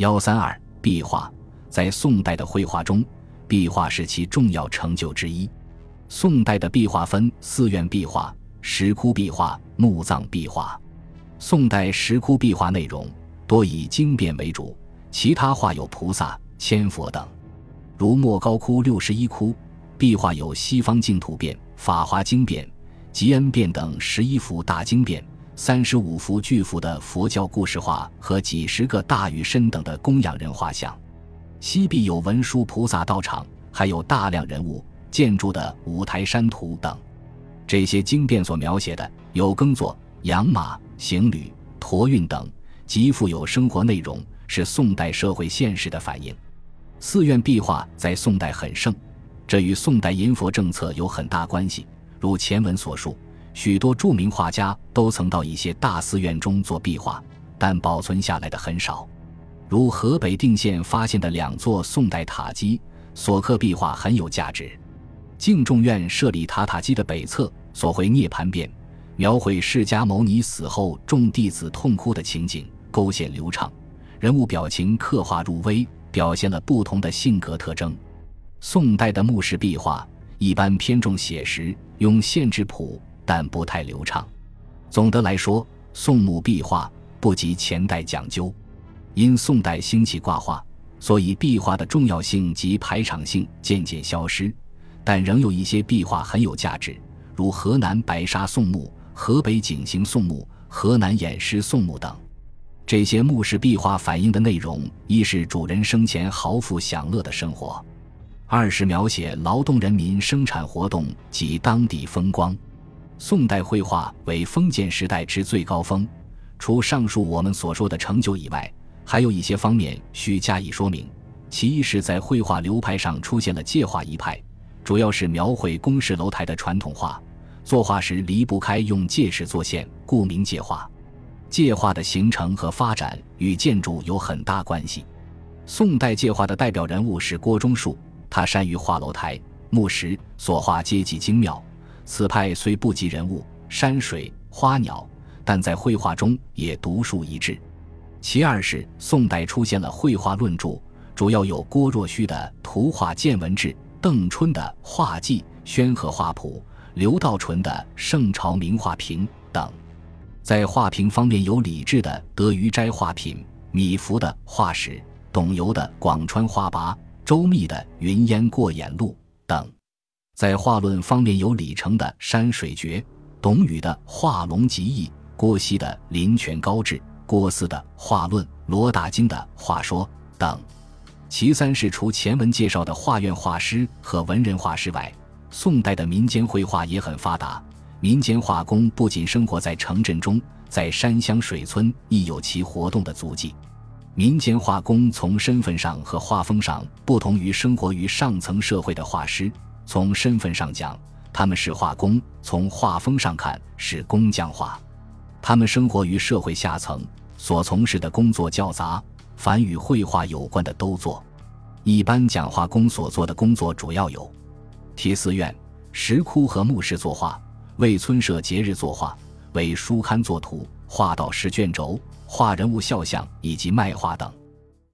幺三二壁画在宋代的绘画中，壁画是其重要成就之一。宋代的壁画分寺院壁画、石窟壁画、墓葬壁画。宋代石窟壁画内容多以经变为主，其他画有菩萨、千佛等。如莫高窟六十一窟壁画有西方净土变、法华经变、吉恩变等十一幅大经变。三十五幅巨幅的佛教故事画和几十个大与身等的供养人画像，西壁有文殊菩萨道场，还有大量人物、建筑的五台山图等。这些经变所描写的有耕作、养马、行旅、驮运等，极富有生活内容，是宋代社会现实的反映。寺院壁画在宋代很盛，这与宋代淫佛政策有很大关系。如前文所述。许多著名画家都曾到一些大寺院中做壁画，但保存下来的很少。如河北定县发现的两座宋代塔基，所刻壁画很有价值。敬重院设立塔塔基的北侧所绘涅盘变，描绘释迦牟尼死后众弟子痛哭的情景，勾线流畅，人物表情刻画入微，表现了不同的性格特征。宋代的墓室壁画一般偏重写实，用线质朴。但不太流畅。总的来说，宋墓壁画不及前代讲究。因宋代兴起挂画，所以壁画的重要性及排场性渐渐消失。但仍有一些壁画很有价值，如河南白沙宋墓、河北景行宋墓、河南偃师宋墓等。这些墓室壁画反映的内容，一是主人生前豪富享乐的生活，二是描写劳动人民生产活动及当地风光。宋代绘画为封建时代之最高峰，除上述我们所说的成就以外，还有一些方面需加以说明。其一是，在绘画流派上出现了界画一派，主要是描绘宫室楼台的传统画，作画时离不开用界尺作线，故名界画。界画的形成和发展与建筑有很大关系。宋代界画的代表人物是郭忠树，他善于画楼台、木石，所画皆极精妙。此派虽不及人物、山水、花鸟，但在绘画中也独树一帜。其二是宋代出现了绘画论著，主要有郭若虚的《图画见闻志》，邓春的《画记》，宣和画谱，刘道纯的《圣朝名画评》等。在画评方面，有李治的《德于斋画品》，米芾的《画史》，董游的《广川画跋》，周密的《云烟过眼录》等。在画论方面，有李成的《山水诀》，董宇的《画龙集异》，郭熙的《林泉高志》，郭汜的《画论》，罗大经的《画说》等。其三是除前文介绍的画院画师和文人画师外，宋代的民间绘画也很发达。民间画工不仅生活在城镇中，在山乡水村亦有其活动的足迹。民间画工从身份上和画风上不同于生活于上层社会的画师。从身份上讲，他们是画工；从画风上看，是工匠画。他们生活于社会下层，所从事的工作较杂，凡与绘画有关的都做。一般讲画工所做的工作主要有：题寺院、石窟和墓室作画，为村社节日作画，为书刊作图，画道诗卷轴，画人物肖像以及卖画等。